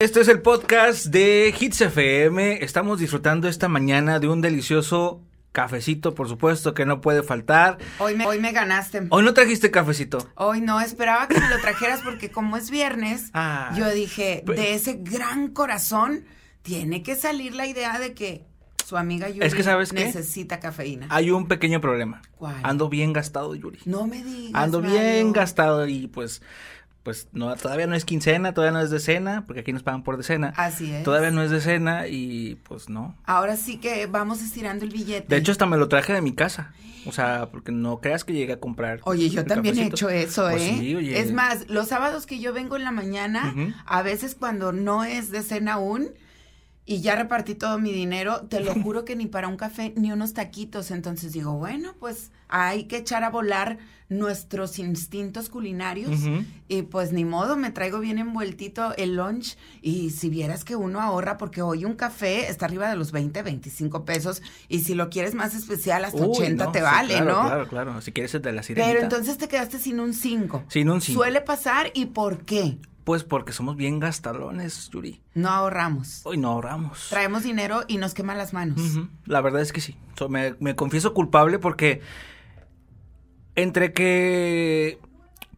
Este es el podcast de Hits FM. Estamos disfrutando esta mañana de un delicioso cafecito, por supuesto, que no puede faltar. Hoy me, hoy me ganaste. Hoy no trajiste cafecito. Hoy no, esperaba que me lo trajeras porque como es viernes, Ah. yo dije, de ese gran corazón, tiene que salir la idea de que su amiga Yuri Es que, ¿sabes qué? necesita cafeína. Hay un pequeño problema. ¿Cuál? Ando bien gastado, Yuri. No me digas. Ando Mario. bien gastado y pues, pues no, todavía no es quincena, todavía no es decena, porque aquí nos pagan por decena. Así es. Todavía no es decena y pues no. Ahora sí que vamos estirando el billete. De hecho, hasta me lo traje de mi casa. O sea, porque no creas que llegué a comprar. Oye, yo también he hecho eso, Pues ¿eh? sí, oye. Es más, los sábados que yo vengo en la mañana, a veces cuando no es de cena aún, y ya repartí todo mi dinero, te lo juro que ni para un café ni unos taquitos. Entonces digo, bueno, pues hay que echar a volar nuestros instintos culinarios. Y pues ni modo, me traigo bien envueltito el lunch. Y si vieras que uno ahorra, porque hoy un café está arriba de los 20, 25 pesos. Y si lo quieres más especial, hasta Uy, 80 no, te sí, vale, claro, ¿no? Claro, claro. Si quieres el de la sirenita. Pero entonces te quedaste sin un 5. Sin un cinco. Suele pasar y ¿por qué? Pues porque somos bien gastalones, Yuri. No ahorramos. Hoy no ahorramos. Traemos dinero y nos queman las manos. La verdad es que sí. So, me, me confieso culpable porque entre que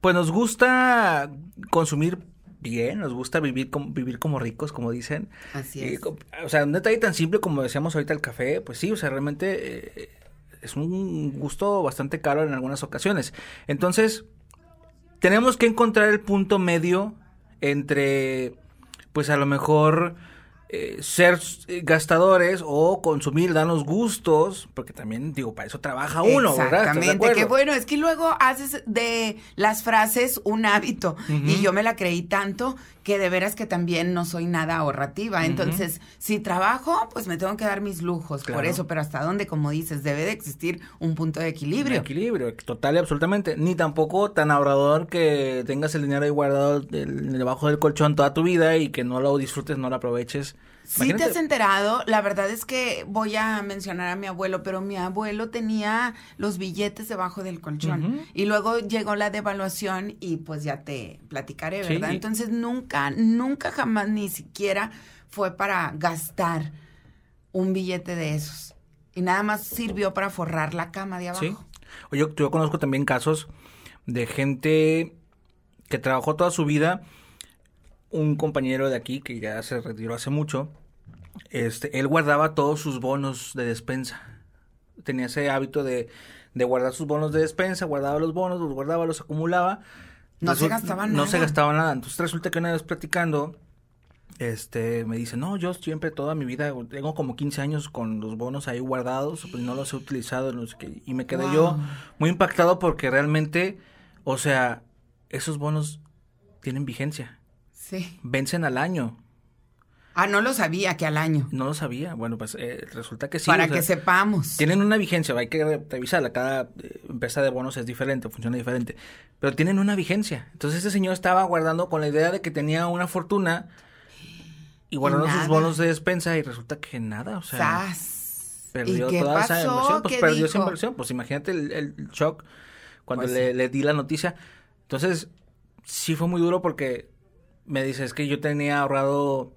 pues nos gusta consumir bien, nos gusta vivir como, vivir como ricos, como dicen. Así es. o sea, un detalle tan simple como decíamos ahorita el café, pues sí, o sea, realmente eh, es un gusto bastante caro en algunas ocasiones. Entonces, tenemos que encontrar el punto medio entre, pues a lo mejor, eh, ser gastadores o consumir, darnos gustos, porque también, digo, para eso trabaja uno, ¿verdad? ¿Estás de Exactamente, acuerdo? que bueno, es que luego haces de las frases un hábito y yo me la creí tanto que de veras que también no soy nada ahorrativa. Entonces, si trabajo, pues me tengo que dar mis lujos, por eso, pero hasta dónde, como dices, debe de existir un punto de equilibrio. Equilibrio, total y absolutamente. Ni tampoco tan ahorrador que tengas el dinero ahí guardado del- debajo del colchón toda tu vida y que no lo disfrutes, no lo aproveches. Sí te has enterado, la verdad es que voy a mencionar a mi abuelo, pero mi abuelo tenía los billetes debajo del colchón y luego llegó la devaluación y pues ya te platicaré, Sí. ¿verdad? Entonces nunca, nunca jamás ni siquiera fue para gastar un billete de esos y nada más sirvió para forrar la cama de abajo. Sí. Oye, yo, yo conozco también casos de gente que trabajó toda su vida. Un compañero de aquí que ya se retiró hace mucho, este, él guardaba todos sus bonos de despensa. Tenía ese hábito de, de guardar sus bonos de despensa, guardaba los bonos, los guardaba, los acumulaba. No se Resul- gastaba No se nada. gastaba nada. Entonces resulta que una vez platicando, este, me dice, no, yo siempre toda mi vida, tengo como 15 años con los bonos ahí guardados, pues no los he utilizado, no sé qué. Y me quedé yo muy impactado porque realmente, o sea, esos bonos tienen vigencia, Sí. vencen al año. Ah, no lo sabía que al año. No lo sabía. Bueno, pues eh, resulta que sí. para o sea, que sepamos. Tienen una vigencia, hay que re- revisarla. Cada eh, empresa de bonos es diferente, funciona diferente. Pero tienen una vigencia. Entonces este señor estaba guardando con la idea de que tenía una fortuna y guardando sus bonos de despensa y resulta que nada, o sea, ¡Sas! perdió ¿Y qué toda esa inversión. Pues ¿Qué perdió esa inversión. Pues imagínate el, el shock cuando Pues le, le di la noticia. Entonces, sí fue muy duro porque me dice, es que yo tenía ahorrado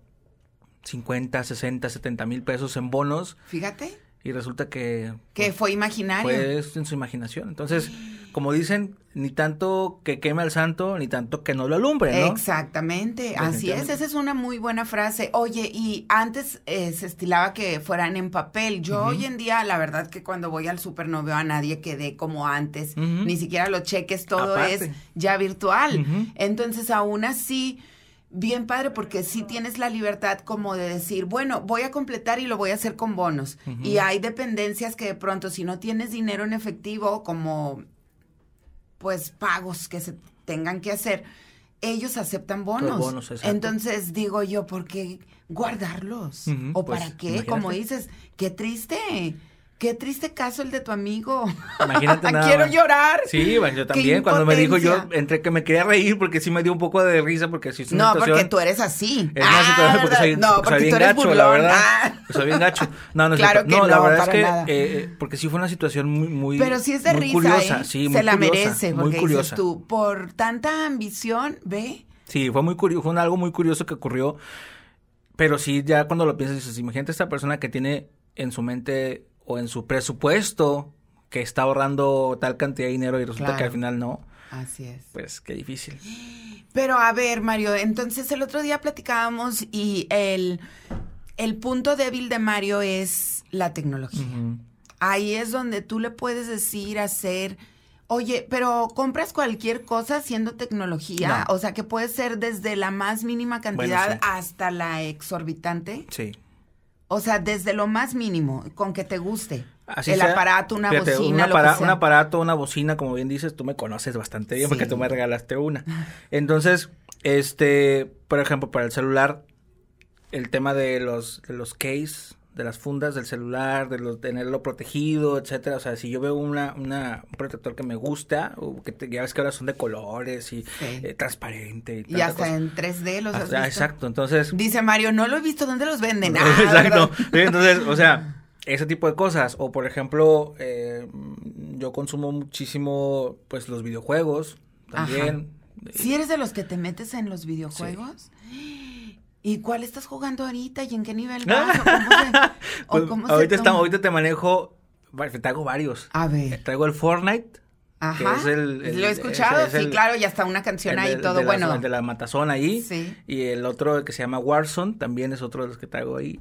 50, 60, 70 mil pesos en bonos Fíjate y resulta que que fue imaginario. pues en su imaginación. Entonces, como dicen, ni tanto que queme al santo, ni tanto que no lo alumbre, ¿no? Exactamente, así es, esa es una muy buena frase. Oye, y antes eh, se estilaba que fueran en papel. Yo hoy en día, la verdad que cuando voy al súper no veo a nadie que dé como antes, ni siquiera los cheques, todo Aparte. es ya virtual. Entonces, aún así, bien padre porque sí tienes la libertad como de decir, bueno, voy a completar y lo voy a hacer con bonos. Y hay dependencias que de pronto si no tienes dinero en efectivo, como pues pagos que se tengan que hacer, ellos aceptan bonos. Entonces digo yo, ¿por qué guardarlos? ¿O pues, para qué? Como dices, qué triste. Qué triste caso el de tu amigo. Imagínate nada Quiero llorar. Sí, bueno, yo también, cuando me dijo yo, entre que me quería reír porque sí me dio un poco de risa porque sí es una No, situación... porque tú eres así. Es una situación porque soy, no, porque soy bien tú eres gacho, la burlón. verdad. Ah. Soy bien gacho. No, no Claro que no, la no, verdad es que, eh, eh, porque sí fue una situación muy, muy Pero sí es de risa, curiosa, ¿eh? sí, Se muy la curiosa, merece, muy porque curiosa. dices tú, por tanta ambición, ve, Sí, fue muy curioso, fue algo muy curioso que ocurrió. Pero sí, ya cuando lo piensas, dices, imagínate esta persona que tiene en su mente o en su presupuesto que está ahorrando tal cantidad de dinero y resulta que al final no. Así es. Pues qué difícil. Pero a ver, Mario, entonces el otro día platicábamos y el, el punto débil de Mario es la tecnología. Ahí es donde tú le puedes decir, hacer, oye, pero compras cualquier cosa siendo tecnología, o sea, que puede ser desde la más mínima cantidad hasta la exorbitante. Sí. O sea, desde lo más mínimo, con que te guste. el aparato, una bocina, un, aparato, una bocina, como bien dices, tú me conoces bastante bien porque tú me regalaste una. Entonces, este, por ejemplo, para el celular, el tema de los, de los case, de las fundas del celular, de los, tenerlo protegido, etcétera. O sea, si yo veo una, una un protector que me gusta, o que ya ves que ahora son de colores y eh, transparente. Y, hasta en 3D los has visto? Exacto, entonces... Dice Mario, no lo he visto, ¿dónde los venden? Ah, exacto. entonces, o sea, ese tipo de cosas. O, por ejemplo, eh, yo consumo muchísimo, pues, los videojuegos también. ¿Si eres de los que te metes en los videojuegos? ¿Y cuál estás jugando ahorita y en qué nivel vas? Pues, ahorita, ahorita te manejo, traigo varios. A ver. Traigo el Fortnite. Ajá. Que es el, Lo he escuchado, sí, claro, ya está una canción ahí y todo, bueno. el de la matazón ahí. Sí. Y el otro que se llama Warzone, también es otro de los que traigo ahí.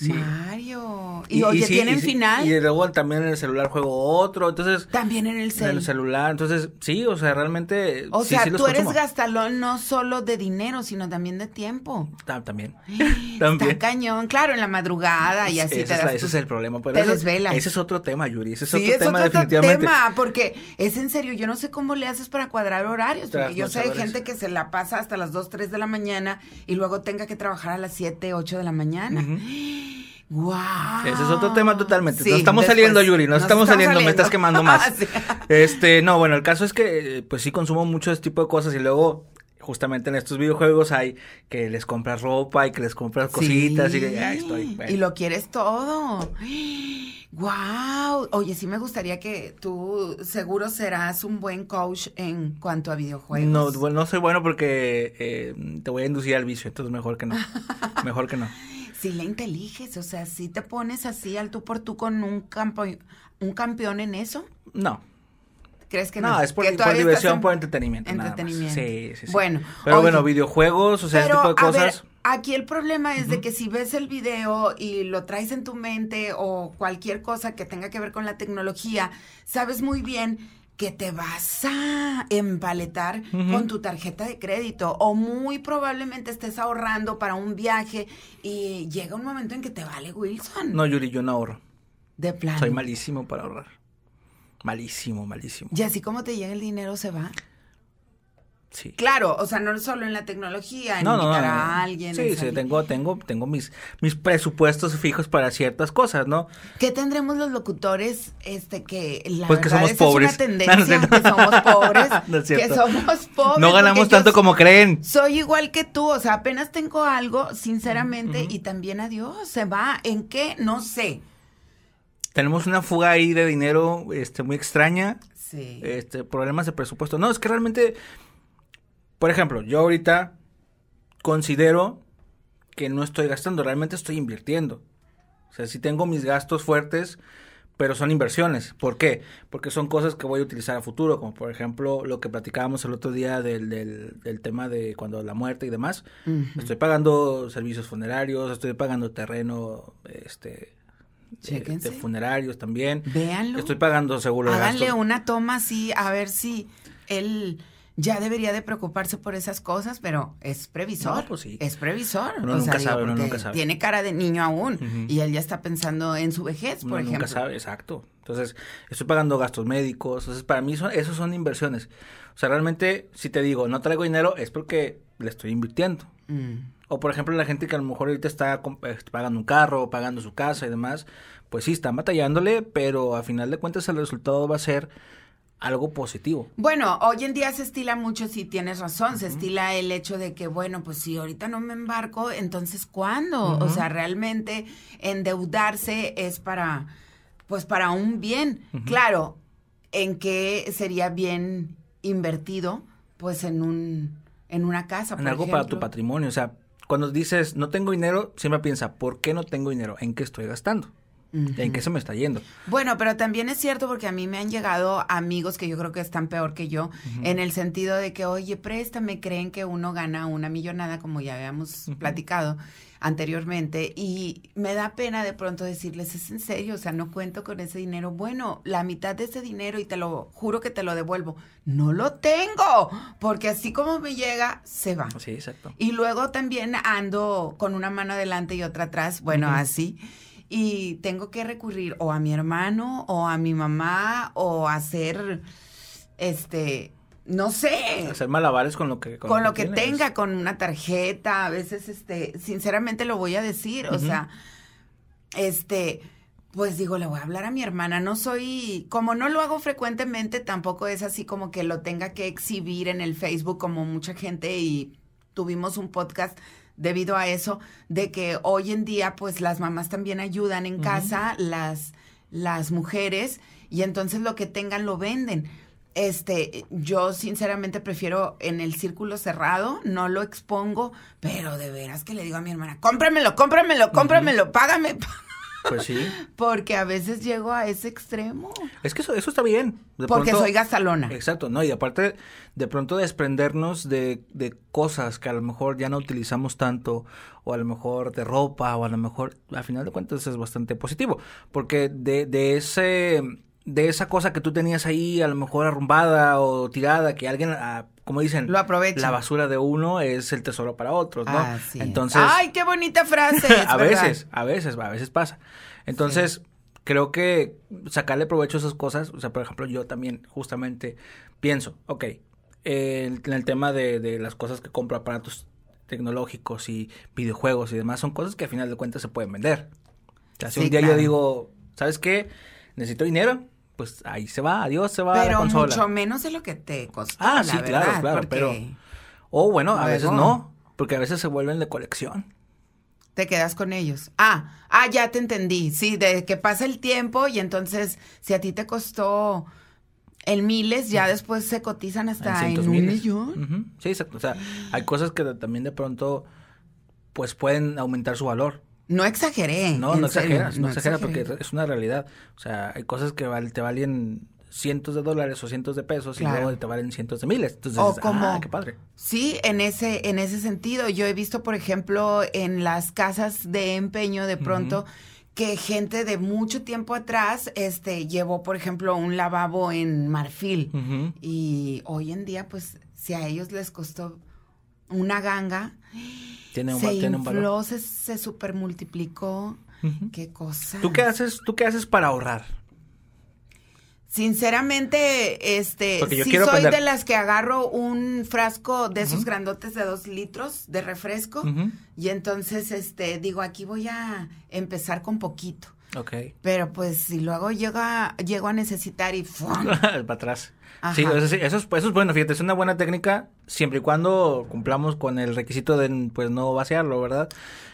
Mario. Y, oye, ¿tienen final? Y luego también en el celular juego otro, entonces... También en el celular. En el celular, entonces, sí, o sea, realmente... O sea, tú eres gastalón no solo de dinero, sino también de tiempo. también. también. Está cañón, claro, en la madrugada y así ese te Ese es el problema. Pero te desvelas. Ese es otro tema, Yuri, ese es otro es tema otro definitivamente. tema, porque es en serio, yo no sé cómo le haces para cuadrar horarios, porque yo sé de gente que se la pasa hasta las 2, 3 de la mañana y luego tenga que trabajar a las 7, 8 de la mañana. Wow. Ese es otro tema totalmente. nos estamos saliendo, Yuri, nos, estamos, saliendo, me estás quemando más. Este, no, bueno, el caso es que pues sí consumo mucho este tipo de cosas y luego justamente en estos videojuegos hay que les compras ropa y que les compras cositas y estoy, y lo quieres todo. Wow, oye, sí me gustaría que tú seguro serás un buen coach en cuanto a videojuegos. No, no soy bueno porque eh, te voy a inducir al vicio, entonces mejor que no. mejor que no si le inteliges, o sea, si te pones así al tú por tú con un campo, un campeón en eso. No. ¿Crees que no? No, es por, diversión, por entretenimiento. Entretenimiento. Sí, sí, sí. Bueno. Pero bueno, videojuegos, o sea, ese tipo de cosas. aquí el problema es de que si ves el video y lo traes en tu mente o cualquier cosa que tenga que ver con la tecnología, sabes muy bien que te vas a empaletar con tu tarjeta de crédito o muy probablemente estés ahorrando para un viaje y llega un momento en que te vale Wilson. No, Yuri, yo no ahorro. De plano. Soy malísimo para ahorrar. Malísimo, malísimo. Y así como te llega el dinero se va. Sí. Claro, o sea, no solo en la tecnología, en invitar a alguien. Sí, sí, tengo, tengo, tengo mis, mis presupuestos fijos para ciertas cosas, ¿no? ¿Qué tendremos los locutores, este, que la pues que somos pobres. es una tendencia, que somos pobres, que somos pobres. No ganamos tanto como creen. Soy igual que tú, o sea, apenas tengo algo, sinceramente, y también adiós, se va, ¿en qué? No sé. Tenemos una fuga ahí de dinero, este, muy extraña. Sí. Este, problemas de presupuesto. No, es que realmente por ejemplo, yo ahorita considero que no estoy gastando, realmente estoy invirtiendo. O sea, sí tengo mis gastos fuertes, pero son inversiones. ¿Por qué? Porque son cosas que voy a utilizar a futuro, como por ejemplo lo que platicábamos el otro día del, del, tema de cuando la muerte y demás. Estoy pagando servicios funerarios, estoy pagando terreno, este... De, funerarios también. Véanlo. Estoy pagando seguro Háganle una toma así, a ver si él ya debería de preocuparse por esas cosas, pero es previsor. pues sí. Es previsor. Uno nunca sabe, uno nunca sabe. Tiene cara de niño aún y él ya está pensando en su vejez, por ejemplo. Nunca sabe, exacto. Entonces, estoy pagando gastos médicos. Entonces, para mí, son, esos son inversiones. O sea, realmente, si te digo, no traigo dinero, es porque le estoy invirtiendo. Mm. O, por ejemplo, la gente que a lo mejor ahorita está este, pagando un carro, pagando su casa y demás, pues sí, están batallándole, pero a final de cuentas el resultado va a ser algo positivo. Bueno, hoy en día se estila mucho, si tienes razón, se estila el hecho de que, bueno, pues si ahorita no me embarco, entonces ¿cuándo? O sea, realmente endeudarse es para, pues para un bien. Claro, ¿en qué sería bien invertido? Pues en un en una casa. En algo para tu patrimonio. O sea, cuando dices no tengo dinero, siempre piensa, ¿por qué no tengo dinero? ¿En qué estoy gastando? ¿En qué se me está yendo? Bueno, pero también es cierto porque a mí me han llegado amigos que yo creo que están peor que yo, en el sentido de que, oye, préstame, creen que uno gana una millonada, como ya habíamos platicado anteriormente, y me da pena de pronto decirles, es en serio, o sea, no cuento con ese dinero. Bueno, la mitad de ese dinero, y te lo juro que te lo devuelvo, no lo tengo, porque así como me llega, se va. Sí, exacto. Y luego también ando con una mano adelante y otra atrás, bueno, así y tengo que recurrir o a mi hermano o a mi mamá o hacer, este, no sé. Hacer malabares con lo que... Con, lo que, tenga, con una tarjeta, a veces, este, sinceramente lo voy a decir, o sea, este, pues digo, le voy a hablar a mi hermana, no soy, como no lo hago frecuentemente, tampoco es así como que lo tenga que exhibir en el Facebook como mucha gente y tuvimos un podcast debido a eso, de que hoy en día pues las mamás también ayudan en casa, las, las mujeres, y entonces lo que tengan lo venden. Este, yo sinceramente prefiero en el círculo cerrado, no lo expongo, pero de veras que le digo a mi hermana, cómpramelo, cómpramelo, cómpramelo, págame. Pues sí. Porque a veces llego a ese extremo. Es que eso, eso está bien. Porque soy gastalona. Exacto, ¿no? Y aparte, de pronto desprendernos de, de cosas que a lo mejor ya no utilizamos tanto, o a lo mejor de ropa, o a lo mejor, al final de cuentas, es bastante positivo. Porque de, de ese de esa cosa que tú tenías ahí, a lo mejor arrumbada o tirada, que alguien, ah, como dicen, lo aprovecha. La basura de uno es el tesoro para otros, ¿no? Entonces, ay, qué bonita frase. a veces, a veces, a veces pasa. Entonces, creo que sacarle provecho a esas cosas, o sea, por ejemplo, yo también justamente pienso, ok, en el tema de, de las cosas que compro aparatos tecnológicos y videojuegos y demás, son cosas que al final de cuentas se pueden vender. O sea, si un día yo digo, ¿sabes qué? Necesito dinero, pues ahí se va, adiós, se va pero la consola. mucho menos de lo que te costó, Ah, sí, claro, claro, pero... O bueno, a veces no, porque a veces se vuelven de colección. Te quedas con ellos. Ah, ah, ya te entendí. Sí, de que pasa el tiempo y entonces si a ti te costó el miles, ya después se cotizan hasta en, un millón. Sí, exacto. O sea, hay cosas que también de pronto pues pueden aumentar su valor. No exageré. No, no exageras, no, exageras porque es una realidad. O sea, hay cosas que te valen cientos de dólares o cientos de pesos y luego te valen cientos de miles. Entonces, o como, ah, qué padre. Sí, en ese, en ese sentido. Yo he visto, por ejemplo, en las casas de empeño de pronto. que gente de mucho tiempo atrás este llevó por ejemplo un lavabo en marfil y hoy en día pues si a ellos les costó una ganga tiene un, se tiene un valor. Se, se super multiplicó. Qué cosa. ¿Tú qué haces? ¿Tú qué haces para ahorrar? Sinceramente, este, sí soy de las que agarro un frasco de esos grandotes de dos litros de refresco y entonces, este, digo, aquí voy a empezar con poquito. Ok. Pero pues si luego llega, llego a necesitar y para atrás. Sí, eso, eso, es, eso es bueno, fíjate, es una buena técnica siempre y cuando cumplamos con el requisito de pues no vaciarlo, ¿verdad?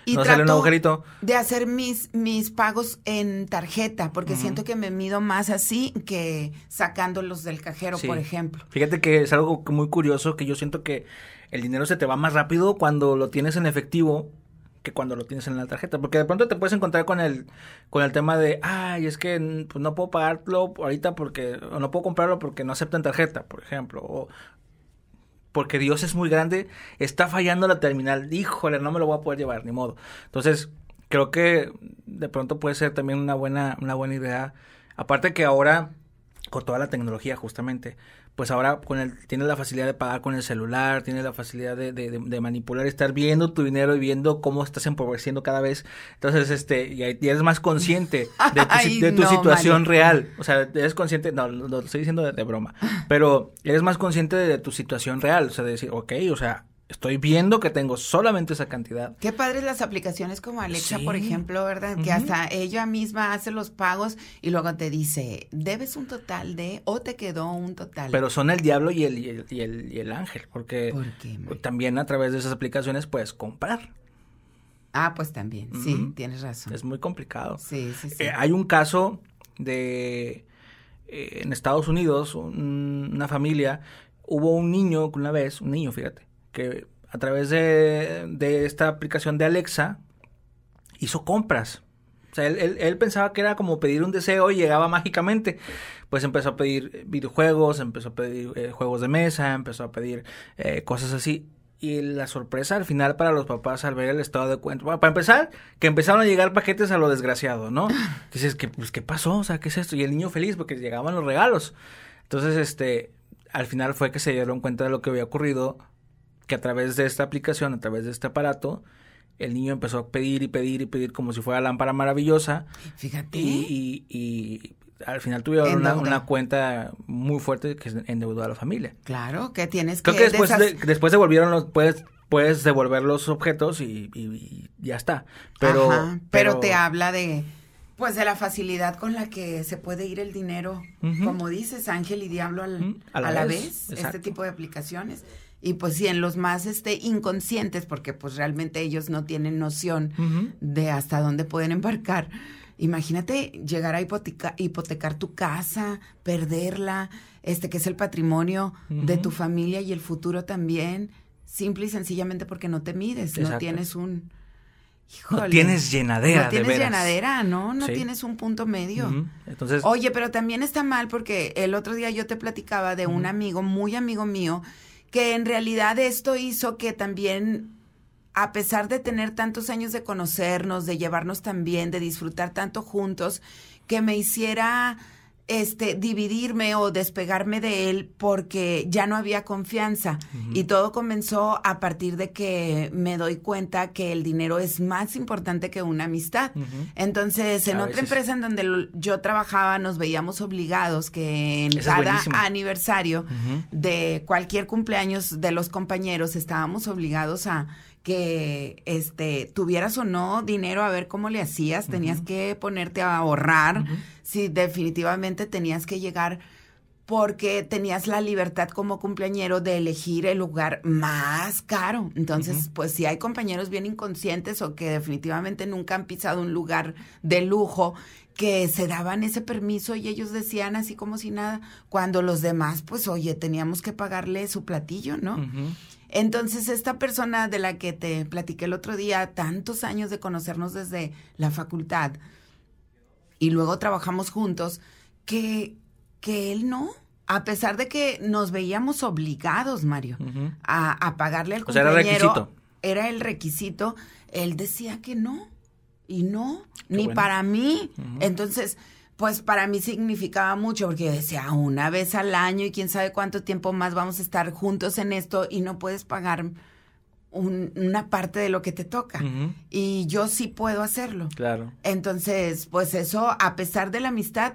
Y no sale un agujerito. De hacer mis, mis pagos en tarjeta, porque siento que me mido más así que sacándolos del cajero, por ejemplo. Fíjate que es algo muy curioso que yo siento que el dinero se te va más rápido cuando lo tienes en efectivo que cuando lo tienes en la tarjeta. Porque de pronto te puedes encontrar con el, con el tema de, ay, es que pues, no puedo pagarlo ahorita porque, o no puedo comprarlo porque no aceptan tarjeta, por ejemplo. O porque Dios es muy grande, está fallando la terminal. Híjole, no me lo voy a poder llevar, ni modo. Entonces, creo que de pronto puede ser también una buena, una buena idea. Aparte que ahora, con toda la tecnología justamente, pues ahora con el, tienes la facilidad de pagar con el celular, tienes la facilidad de, de, de, manipular, estar viendo tu dinero y viendo cómo estás empobreciendo cada vez. Entonces, este, y, eres más consciente de tu, situación real. O sea, eres consciente, no, lo estoy diciendo de, broma, pero eres más consciente de, tu situación real. O sea, de decir, ok, o sea, Estoy viendo que tengo solamente esa cantidad. Qué padres las aplicaciones como Alexa, por ejemplo, ¿verdad? Que hasta ella misma hace los pagos y luego te dice, debes un total de o te quedó un total. Pero son el diablo y el, y el, y el, ángel, porque también a través de esas aplicaciones puedes comprar. Ah, pues también, sí, tienes razón. Es muy complicado. Sí, sí, sí. Eh, hay un caso de, eh, en Estados Unidos, una familia, hubo un niño una vez, un niño, fíjate, que a través de, de esta aplicación de Alexa hizo compras. O sea, él, él, él, pensaba que era como pedir un deseo y llegaba mágicamente. Pues empezó a pedir videojuegos, empezó a pedir eh, juegos de mesa, empezó a pedir eh, cosas así. Y la sorpresa al final para los papás al ver el estado de cuenta. Bueno, para empezar, que empezaron a llegar paquetes a lo desgraciado, ¿no? Dices, ¿qué, pues, ¿qué pasó? O sea, ¿qué es esto? Y el niño feliz porque llegaban los regalos. Entonces, este, al final fue que se dieron cuenta de lo que había ocurrido, que a través de esta aplicación, a través de este aparato, el niño empezó a pedir y pedir y pedir como si fuera lámpara maravillosa. Fíjate. Y, y, y al final tuvieron una, una, cuenta muy fuerte que endeudó a la familia. Claro, que tienes Creo que... que después, de, después devolvieron los... Puedes, puedes devolver los objetos y, y ya está. Pero, Ajá, pero, pero, te habla de... Pues de la facilidad con la que se puede ir el dinero, uh -huh. como dices, ángel y diablo al, uh -huh. a, la a la vez, vez este tipo de aplicaciones y pues sí en los más este inconscientes porque pues realmente ellos no tienen noción uh -huh. de hasta dónde pueden embarcar imagínate llegar a hipoteca, hipotecar tu casa perderla este que es el patrimonio uh -huh. de tu familia y el futuro también simple y sencillamente porque no te mides Exacto. no tienes un Híjole, no tienes llenadera, no tienes de veras. llenadera, ¿no? No sí. tienes un punto medio. Uh -huh. Entonces, oye, pero también está mal porque el otro día yo te platicaba de un amigo, muy amigo mío, que en realidad esto hizo que también, a pesar de tener tantos años de conocernos, de llevarnos tan bien, de disfrutar tanto juntos, que me hiciera este dividirme o despegarme de él porque ya no había confianza uh -huh. y todo comenzó a partir de que me doy cuenta que el dinero es más importante que una amistad. Uh -huh. Entonces, en a otra veces. empresa en donde yo trabajaba nos veíamos obligados que en Eso cada aniversario uh -huh. de cualquier cumpleaños de los compañeros estábamos obligados a que este tuvieras o no dinero a ver cómo le hacías, tenías que ponerte a ahorrar. Si definitivamente tenías que llegar porque tenías la libertad como cumpleañero de elegir el lugar más caro. Entonces, uh -huh. pues si hay compañeros bien inconscientes o que definitivamente nunca han pisado un lugar de lujo, que se daban ese permiso y ellos decían así como si nada, cuando los demás, pues oye, teníamos que pagarle su platillo, ¿no? Uh -huh. Entonces, esta persona de la que te platiqué el otro día, tantos años de conocernos desde la facultad, y luego trabajamos juntos, que, que él no, a pesar de que nos veíamos obligados, Mario, uh -huh. a, a, pagarle al o sea, era requisito. Era el requisito, él decía que no, y no, Qué ni bueno. para mí. Uh -huh. Entonces, pues para mí significaba mucho porque decía una vez al año y quién sabe cuánto tiempo más vamos a estar juntos en esto y no puedes pagar un, una parte de lo que te toca. Uh -huh. Y yo sí puedo hacerlo. Claro. Entonces, pues eso, a pesar de la amistad,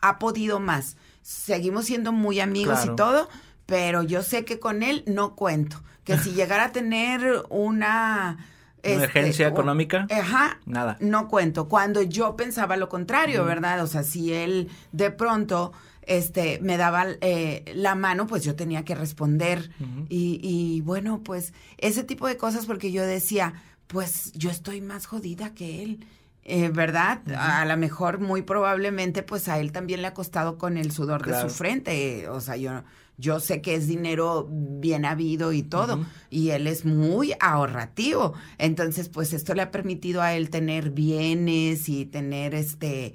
ha podido más. Seguimos siendo muy amigos claro. y todo, pero yo sé que con él no cuento. Que si llegara a tener una emergencia este, económica. Ajá. Nada. No cuento. Cuando yo pensaba lo contrario. ¿verdad? O sea, si él de pronto este me daba eh, la mano, pues yo tenía que responder. Uh -huh. y, y, bueno, pues ese tipo de cosas porque yo decía, pues yo estoy más jodida que él. Eh, ¿Verdad? Uh -huh. A lo mejor, muy probablemente, pues a él también le ha costado con el sudor claro. de su frente. O sea, yo yo sé que es dinero bien habido y todo, uh -huh. y él es muy ahorrativo. Entonces, pues esto le ha permitido a él tener bienes y tener este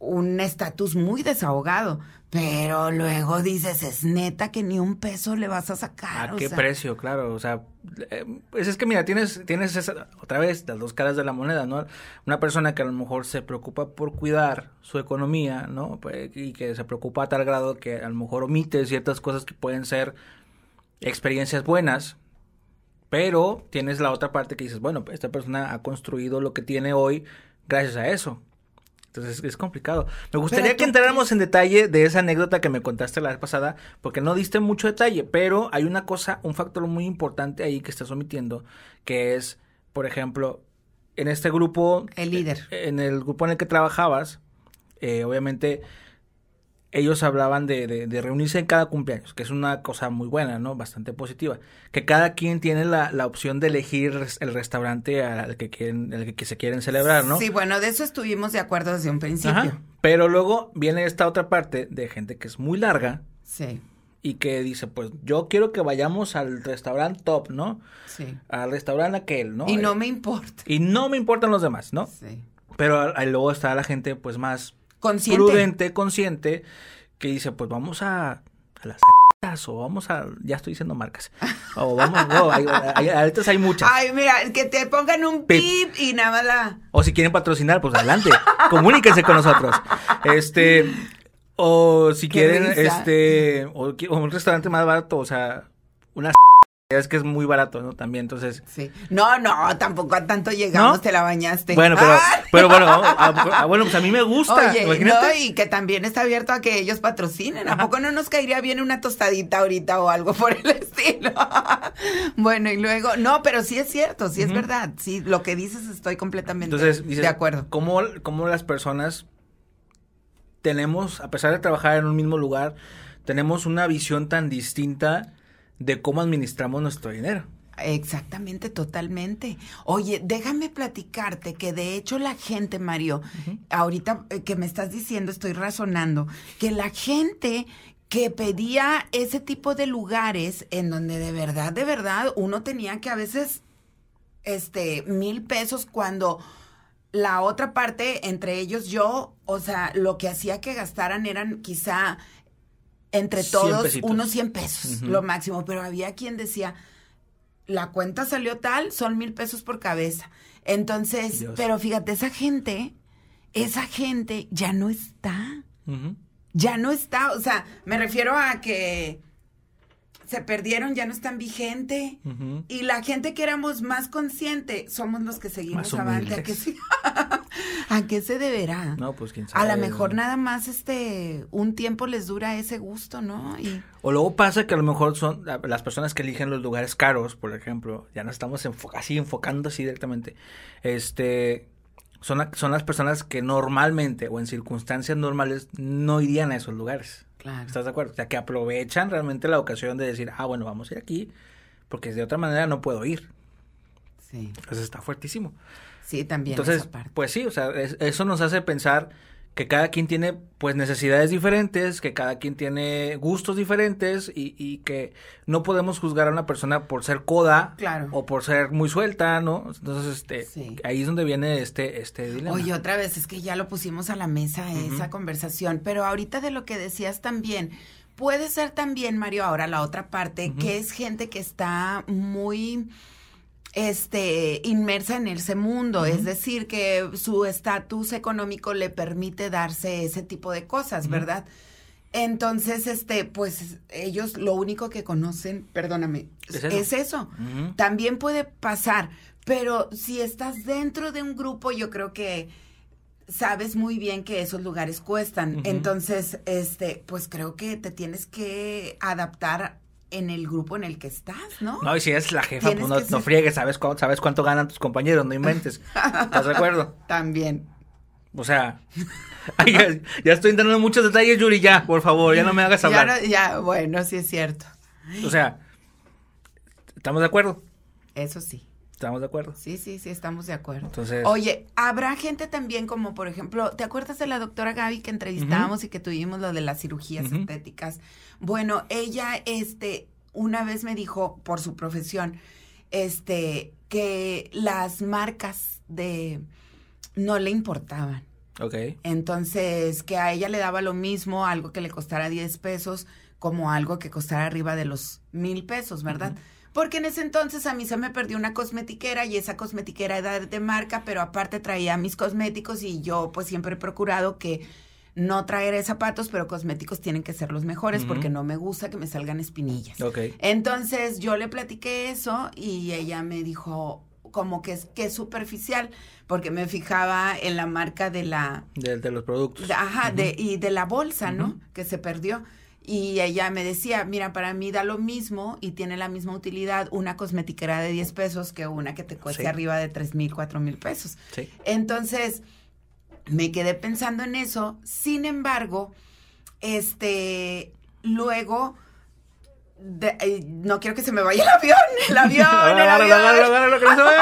un estatus muy desahogado. Pero luego dices, es neta que ni un peso le vas a sacar. ¿A qué sea. precio? Claro, o sea, eh, pues es que mira, tienes, tienes esa, otra vez las dos caras de la moneda, ¿no? Una persona que a lo mejor se preocupa por cuidar su economía, ¿no? Pues, y que se preocupa a tal grado que a lo mejor omite ciertas cosas que pueden ser experiencias buenas, pero tienes la otra parte que dices, bueno, esta persona ha construido lo que tiene hoy gracias a eso. Entonces es complicado. Me gustaría que entráramos en detalle de esa anécdota que me contaste la vez pasada, porque no diste mucho detalle, pero hay una cosa, un factor muy importante ahí que estás omitiendo, que es, por ejemplo, en este grupo... El líder. En el grupo en el que trabajabas, eh, obviamente ellos hablaban de, de, de, reunirse en cada cumpleaños, que es una cosa muy buena, ¿no? Bastante positiva. Que cada quien tiene la, la opción de elegir el restaurante al que quieren, al que se quieren celebrar, ¿no? Sí, bueno, de eso estuvimos de acuerdo desde un principio. Ajá. Pero luego viene esta otra parte de gente que es muy larga. Sí. y que dice, pues yo quiero que vayamos al restaurante top, ¿no? Sí. Al restaurante aquel, ¿no? Y no me importa. Y no me importan los demás, ¿no? Sí. Pero ahí luego está la gente pues más Consciente. prudente, consciente, que dice, pues vamos a, a las o vamos a, ya estoy diciendo marcas, o vamos, no, hay, hay- ahorita hay muchas. Ay, mira, que te pongan un Pip. y nada más la... O si quieren patrocinar, pues adelante, comuníquense con nosotros. Este, o si Qué quieren, risa. este, o, o un restaurante más barato, o sea, una es que es muy barato, ¿no? También, entonces, Sí. No, no, tampoco a tanto llegamos, ¿No? te la bañaste. bueno, pero, Ay. pero bueno, ah, bueno, pues a mí me gusta, Oye, imagínate. no, y que también está abierto a que ellos patrocinen. ¿A poco no nos caería bien una tostadita ahorita o algo por el estilo? bueno, y luego, no, pero sí es cierto, sí es verdad. Sí, lo que dices estoy completamente Entonces, dices, de acuerdo. ¿cómo, ¿cómo las personas tenemos, a pesar de trabajar en un mismo lugar, tenemos una visión tan distinta de cómo administramos nuestro dinero? Exactamente, totalmente. Oye, déjame platicarte que de hecho la gente, Mario, ahorita eh, que me estás diciendo, estoy razonando, que la gente que pedía ese tipo de lugares en donde de verdad, de verdad, uno tenía que a veces, este, mil pesos cuando la otra parte, entre ellos yo, o sea, lo que hacía que gastaran eran quizá entre 100 todos unos 100 pesos, lo máximo, pero había quien decía, la cuenta salió tal, son mil pesos por cabeza. Entonces, Dios. pero fíjate, esa gente, esa gente ya no está, ya no está, o sea, me refiero a que se perdieron, ya no están vigente. Y la gente que éramos más consciente somos los que seguimos avante. ¿A qué, se- ¿A qué se deberá? No, pues quién A sabe. lo mejor nada más este un tiempo les dura ese gusto, ¿no? Y O luego pasa que a lo mejor son la- las personas que eligen los lugares caros, por ejemplo, ya no estamos enfo- así enfocando así directamente. Este son, son las personas que normalmente o en circunstancias normales no irían a esos lugares. Claro. ¿Estás de acuerdo? O sea, que aprovechan realmente la ocasión de decir, ah, bueno, vamos a ir aquí, porque de otra manera no puedo ir. Sí. Eso está fuertísimo. Sí, también Entonces, esa parte. pues sí, o sea, es- eso nos hace pensar que cada quien tiene pues necesidades diferentes, que cada quien tiene gustos diferentes y, y que no podemos juzgar a una persona por ser coda Claro. o por ser muy suelta, ¿no? Entonces, este, Sí. ahí es donde viene este, este dilema. Oye, otra vez, es que ya lo pusimos a la mesa esa conversación, pero ahorita de lo que decías también, puede ser también, Mario, ahora la otra parte, que es gente que está muy este inmersa en ese mundo, es decir, que su estatus económico le permite darse ese tipo de cosas. ¿verdad? Entonces, este, pues ellos lo único que conocen, perdóname, Es es eso. También puede pasar, pero si estás dentro de un grupo, yo creo que sabes muy bien que esos lugares cuestan. Entonces, este, pues creo que te tienes que adaptar en el grupo en el que estás, ¿no? No, y si es la jefa, pues no, no ser- friegues, sabes, cu- sabes cuánto ganan tus compañeros, no inventes. ¿Estás de acuerdo? También. O sea, ay, ya, ya estoy entrando en muchos detalles, Yuri, ya, por favor, ya no me hagas Ya, hablar. no- ya, bueno, sí es cierto. O sea, ¿estamos de acuerdo? Eso sí. ¿Estamos de acuerdo? Sí, sí, sí, estamos de acuerdo. Entonces, Oye, habrá gente también como, por ejemplo, ¿te acuerdas de la doctora Gaby que entrevistábamos y que tuvimos lo de las cirugías Ujú. estéticas? Bueno, ella, este, una vez me dijo, por su profesión, este, que las marcas de no le importaban. ok. Entonces, que a ella le daba lo mismo algo que le costara 10 pesos como algo que costara arriba de los mil pesos, ¿verdad? Porque en ese entonces a mí se me perdió una cosmetiquera y esa cosmetiquera era de marca, pero aparte traía mis cosméticos y yo pues siempre he procurado que no traeré zapatos, pero cosméticos tienen que ser los mejores porque no me gusta que me salgan espinillas. Entonces yo le platiqué eso y ella me dijo como que es que es superficial porque me fijaba en la marca de la De, de los productos. ajá, de, y de la bolsa, ¿no? Que se perdió. Y ella me decía, mira, para mí da lo mismo y tiene la misma utilidad una cosmetiquera de 10 pesos que una que te cueste Sí. arriba de 3 mil, 4 mil pesos. Sí. Entonces, me quedé pensando en eso. Sin embargo, este, luego, de- eh, no quiero que se me vaya el avión, el avión, el avión.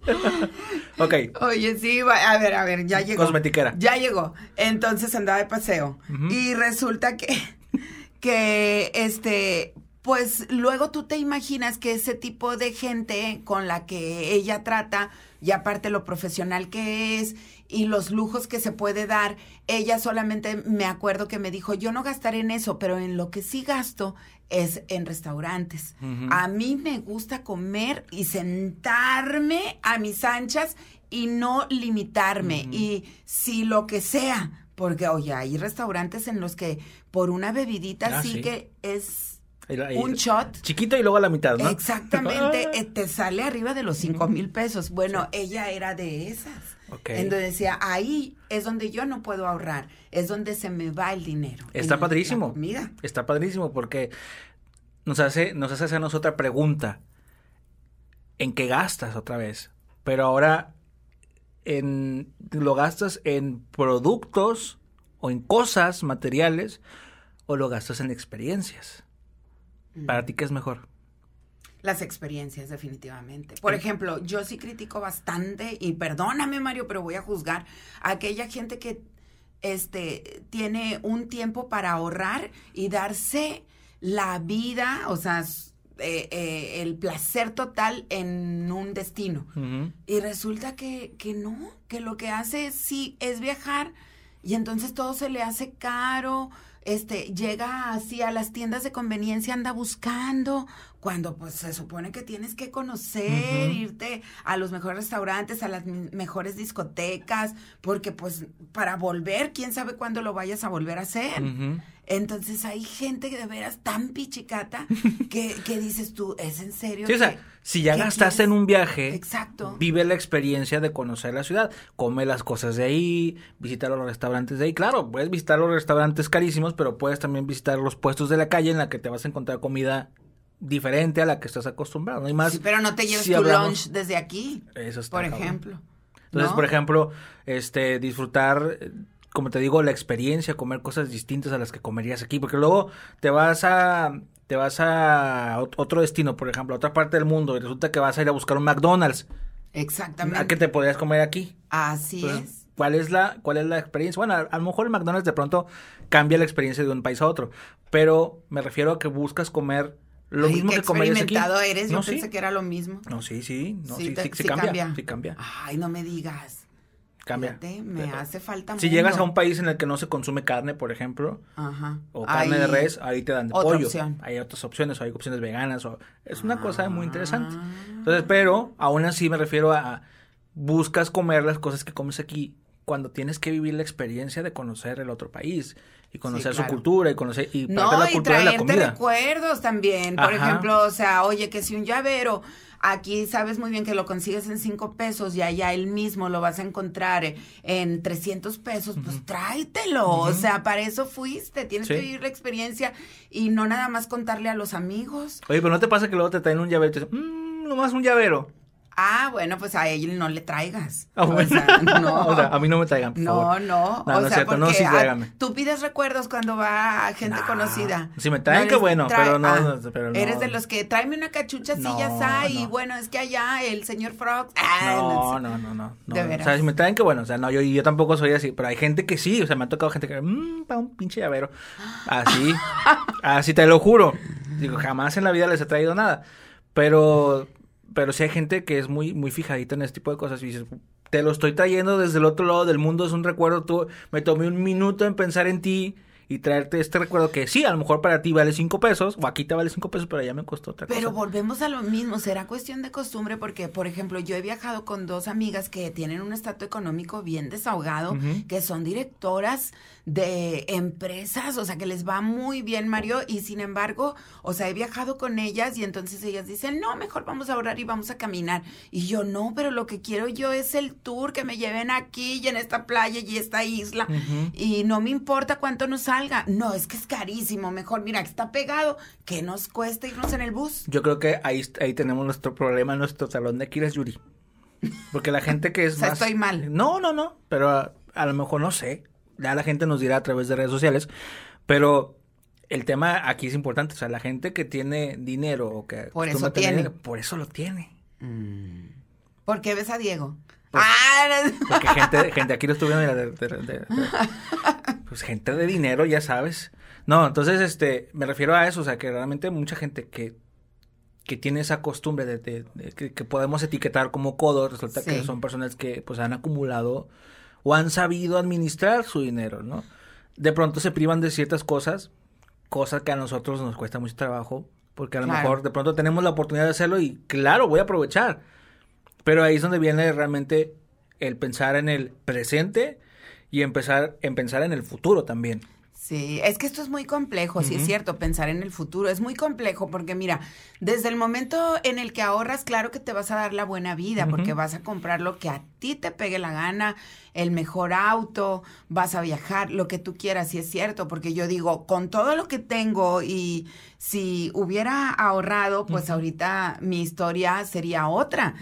ok. Oye, sí, va- a ver, a ver, ya llegó. Cosmetiquera. Ya llegó. Entonces andaba de paseo. Y resulta que, que este pues luego tú te imaginas que ese tipo de gente con la que ella trata, y aparte lo profesional que es y los lujos que se puede dar, ella solamente me acuerdo que me dijo, yo no gastaré en eso, pero en lo que sí gasto es en restaurantes. A mí me gusta comer y sentarme a mis anchas y no limitarme. Y si lo que sea, porque oye, hay restaurantes en los que por una bebidita Ah, sí, sí. que es Un shot. Chiquito y luego a la mitad, ¿no? Exactamente, eh, te sale arriba de los cinco mil pesos. Bueno, ella era de esas. Ok. Entonces decía, ahí es donde yo no puedo ahorrar, es donde se me va el dinero. Está en padrísimo. comida. Está padrísimo porque nos hace, nos hace hacernos otra pregunta. ¿En qué gastas otra vez? Pero ahora en, lo gastas en productos o en cosas materiales o lo gastas en experiencias. ¿Para ti qué es mejor? Las experiencias, definitivamente. Por ejemplo, yo sí critico bastante, y perdóname, Mario, pero voy a juzgar a aquella gente que este tiene un tiempo para ahorrar y darse la vida, o sea, eh, eh, el placer total en un destino. Y resulta que, que no, que lo que hace sí es viajar y entonces todo se le hace caro, este, llega así a las tiendas de conveniencia, anda buscando, cuando pues se supone que tienes que conocer, irte a los mejores restaurantes, a las mejores discotecas, porque pues para volver, quién sabe cuándo lo vayas a volver a hacer. Entonces hay gente que de veras tan pichicata que, que dices tú, ¿es en serio? Sí, o sea, que- si ya gastaste en un viaje, Exacto. vive la experiencia de conocer la ciudad, come las cosas de ahí, visita los restaurantes de ahí. Claro, puedes visitar los restaurantes carísimos, pero puedes también visitar los puestos de la calle en la que te vas a encontrar comida diferente a la que estás acostumbrado. No hay más. Sí, pero no te lleves si tu hablamos- lunch desde aquí, Eso está por cabrón. ejemplo. Entonces, ¿no? por ejemplo, este, disfrutar, como te digo, la experiencia, comer cosas distintas a las que comerías aquí, porque luego te vas a, te vas a ot- otro destino, por ejemplo, a otra parte del mundo, y resulta que vas a ir a buscar un McDonald's. Exactamente. ¿A qué te podrías comer aquí? Así Entonces, es. ¿Cuál es la, cuál es la experiencia? Bueno, a, a lo mejor el McDonald's de pronto cambia la experiencia de un país a otro, pero me refiero a que buscas comer lo Ay, mismo que comerías aquí. eres, yo No, pensé sí. que era lo mismo. No, sí, sí, no, sí, te- sí, sí cambia, sí cambia, Ay, no me digas. cambia. Fíjate, me Pero- hace falta Si mundo. llegas a un país en el que no se consume carne, por ejemplo, Ajá. o carne de res, ahí te dan de pollo. opción. Hay otras opciones, o hay opciones veganas, o es una cosa muy interesante. Ah. Entonces, pero aún así me refiero a, a buscas comer las cosas que comes aquí cuando tienes que vivir la experiencia de conocer el otro país y conocer claro. su cultura y conocer y No, la y cultura de la comida. recuerdos también. Por Ajá. ejemplo, o sea, oye, que si un llavero, aquí sabes muy bien que lo consigues en cinco pesos y allá él mismo lo vas a encontrar en 300 pesos, pues tráetelo. O sea, para eso fuiste. Tienes Sí. que vivir la experiencia y no nada más contarle a los amigos. Oye, pero no te pasa que luego te traen un llavero y te dicen, mmm, nomás un llavero. Ah, bueno, pues a él no le traigas. Ah, bueno. O sea, no. O sea, a mí no me traigan, por No, favor. no, No, o no sea, cierto, no, porque sí tráigame. tú pides recuerdos cuando va gente No, conocida. si me traen, qué bueno, pero no, ah, no, pero no. Eres de los que tráeme una cachucha No, ya está y no. bueno, es que allá el señor Frog. ah, No, no, no, no. De O veras. sea, si me traen, que bueno. O sea, no, yo, yo tampoco soy así. Pero hay gente que sí. O sea, me ha tocado gente que, mmm, para un pinche llavero. Así. así te lo juro. Digo, jamás en la vida les he traído nada. Pero, pero sí hay gente que es muy, muy fijadita en este tipo de cosas. Y dices, te lo estoy trayendo desde el otro lado del mundo. Es un recuerdo. Tú, me tomé un minuto en pensar en ti. Y traerte este recuerdo que sí, a lo mejor para ti vale cinco pesos, o aquí te vale cinco pesos, pero ya me costó otra Pero cosa. volvemos a lo mismo, será cuestión de costumbre porque, por ejemplo, yo he viajado con dos amigas que tienen un estatus económico bien desahogado, Ujú. que son directoras de empresas, o sea, que les va muy bien, Mario, y sin embargo, o sea, he viajado con ellas y entonces ellas dicen, no, mejor vamos a ahorrar y vamos a caminar. Y yo, no, pero lo que quiero yo es el tour, que me lleven aquí y en esta playa y esta isla. Ujú. Y no me importa cuánto nos No, es que es carísimo. Mejor, mira, que está pegado. que nos cuesta irnos en el bus? Yo creo que ahí, ahí tenemos nuestro problema, nuestro talón de Aquiles Yuri. Porque la gente que es O sea, más... estoy mal. No, no, no. Pero a, a lo mejor no sé. Ya la gente nos dirá a través de redes sociales. Pero el tema aquí es importante. O sea, la gente que tiene dinero o que... Por eso tiene. Por eso lo tiene. ¿Por qué ves a Diego? Pues- ah, Porque gente, gente aquí lo estuvieron de, de- de- de- pues gente de dinero, ya sabes. No, entonces, este, me refiero a eso, o sea, que realmente mucha gente que, que tiene esa costumbre de, de- de que, que podemos etiquetar como codo, resulta que son personas que, pues, han acumulado o han sabido administrar su dinero, ¿no? De pronto se privan de ciertas cosas, cosas que a nosotros nos cuesta mucho trabajo, porque a lo Claro. mejor de pronto tenemos la oportunidad de hacerlo y, claro, voy a aprovechar. Pero ahí es donde viene realmente el pensar en el presente y empezar en pensar en el futuro también. Sí, es que esto es muy complejo, sí es cierto, pensar en el futuro es muy complejo porque mira, desde el momento en el que ahorras, claro que te vas a dar la buena vida porque vas a comprar lo que a ti te pegue la gana, el mejor auto, vas a viajar, lo que tú quieras, sí es cierto, porque yo digo, con todo lo que tengo y si hubiera ahorrado, pues ahorita mi historia sería otra.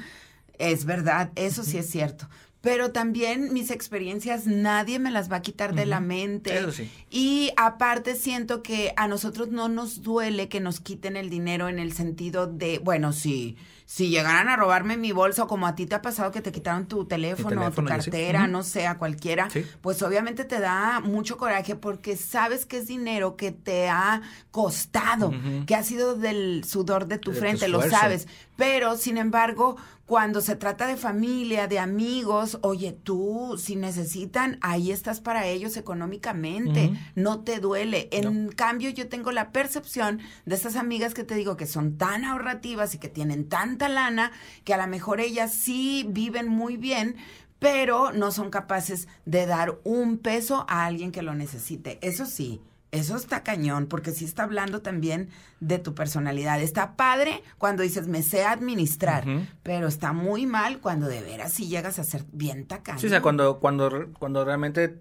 Es verdad, eso sí es cierto. Pero también mis experiencias nadie me las va a quitar de la mente. Eso sí. Y aparte siento que a nosotros no nos duele que nos quiten el dinero en el sentido de, bueno, si, si llegaran a robarme mi bolsa o como a ti te ha pasado que te quitaron tu teléfono, o tu teléfono así. cartera, no sé, a cualquiera, Sí. pues obviamente te da mucho coraje porque sabes que es dinero que te ha costado, que ha sido del sudor de tu De tu frente, lo sabes. Pero, sin embargo, cuando se trata de familia, de amigos, oye, tú, si necesitan, ahí estás para ellos económicamente, no te duele. En cambio, yo tengo la percepción de estas amigas que te digo que son tan ahorrativas y que tienen tanta lana, que a lo mejor ellas sí viven muy bien, pero no son capaces de dar un peso a alguien que lo necesite. Eso sí. Eso está cañón, porque sí está hablando también de tu personalidad. Está padre cuando dices, me sé administrar, pero está muy mal cuando de veras sí llegas a ser bien tacaño. Sí, o sea, cuando, cuando, cuando realmente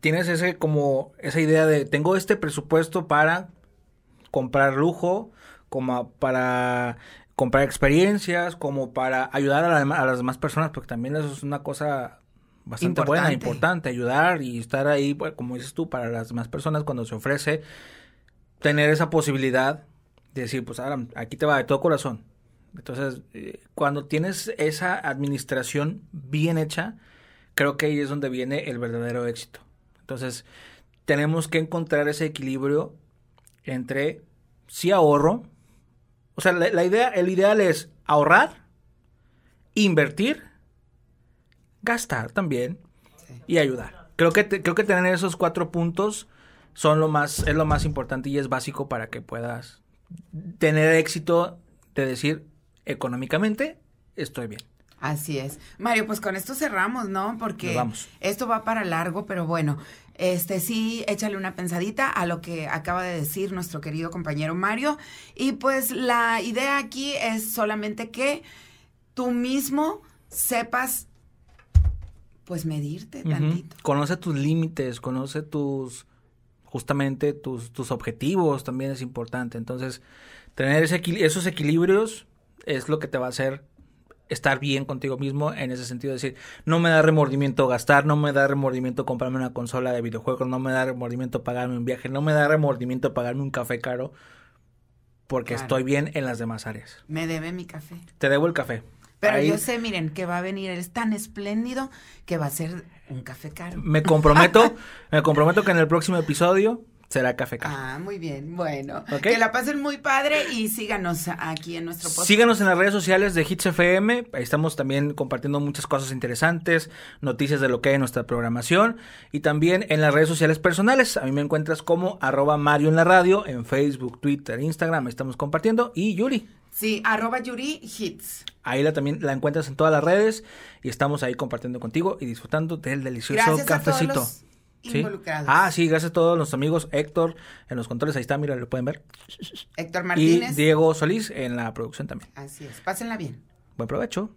tienes ese como esa idea de tengo este presupuesto para comprar lujo, como para comprar experiencias, como para ayudar a, la a las demás personas, porque también eso es una cosa bastante buena, Importante. importante, ayudar y estar ahí, pues, como dices tú, para las demás personas cuando se ofrece tener esa posibilidad de decir, pues ahora aquí te va de todo corazón. Entonces, eh, cuando tienes esa administración bien hecha, creo que ahí es donde viene el verdadero éxito. Entonces, tenemos que encontrar ese equilibrio entre sí ahorro, o sea, la, la idea, el ideal es ahorrar, invertir, gastar también Sí. y ayudar. Creo que te- creo que tener esos cuatro puntos son lo más es lo más importante y es básico para que puedas tener éxito de decir económicamente estoy bien. Así es. Mario, pues con esto cerramos, ¿no? Porque vamos. esto va para largo, pero bueno, este sí, échale una pensadita a lo que acaba de decir nuestro querido compañero Mario. Y pues la idea aquí es solamente que tú mismo sepas, pues medirte tantito. Conoce tus límites, conoce tus justamente tus, tus objetivos también es importante. Entonces, tener ese equil- esos equilibrios es lo que te va a hacer estar bien contigo mismo en ese sentido de decir, no me da remordimiento gastar, no me da remordimiento comprarme una consola de videojuegos, no me da remordimiento pagarme un viaje, no me da remordimiento pagarme un café caro porque Claro. estoy bien en las demás áreas. Me debe mi café. Te debo el café. Pero Ahí yo sé, miren, que va a venir, es tan espléndido que va a ser un café caro. me comprometo, me comprometo que en el próximo episodio será café caro. Ah, muy bien. Bueno, que la pasen muy padre y síganos aquí en nuestro podcast. Síganos en las redes sociales de Hits FM. Ahí estamos también compartiendo muchas cosas interesantes, noticias de lo que hay en nuestra programación. Y también en las redes sociales personales. A mí me encuentras como arroba Mario en la radio, en Facebook, Twitter, Instagram. Ahí estamos compartiendo. Y Yuri. Sí, arroba Yuri Hits. Ahí la, también la encuentras en todas las redes. Y estamos ahí compartiendo contigo y disfrutando del delicioso Gracias cafecito. a todos los ¿Sí? involucrados. Ah, sí, gracias a todos los amigos. Héctor en los controles, ahí está, mira, lo pueden ver. Héctor Y Martínez. Diego Solís en la producción también. Así es, pásenla bien. Buen provecho.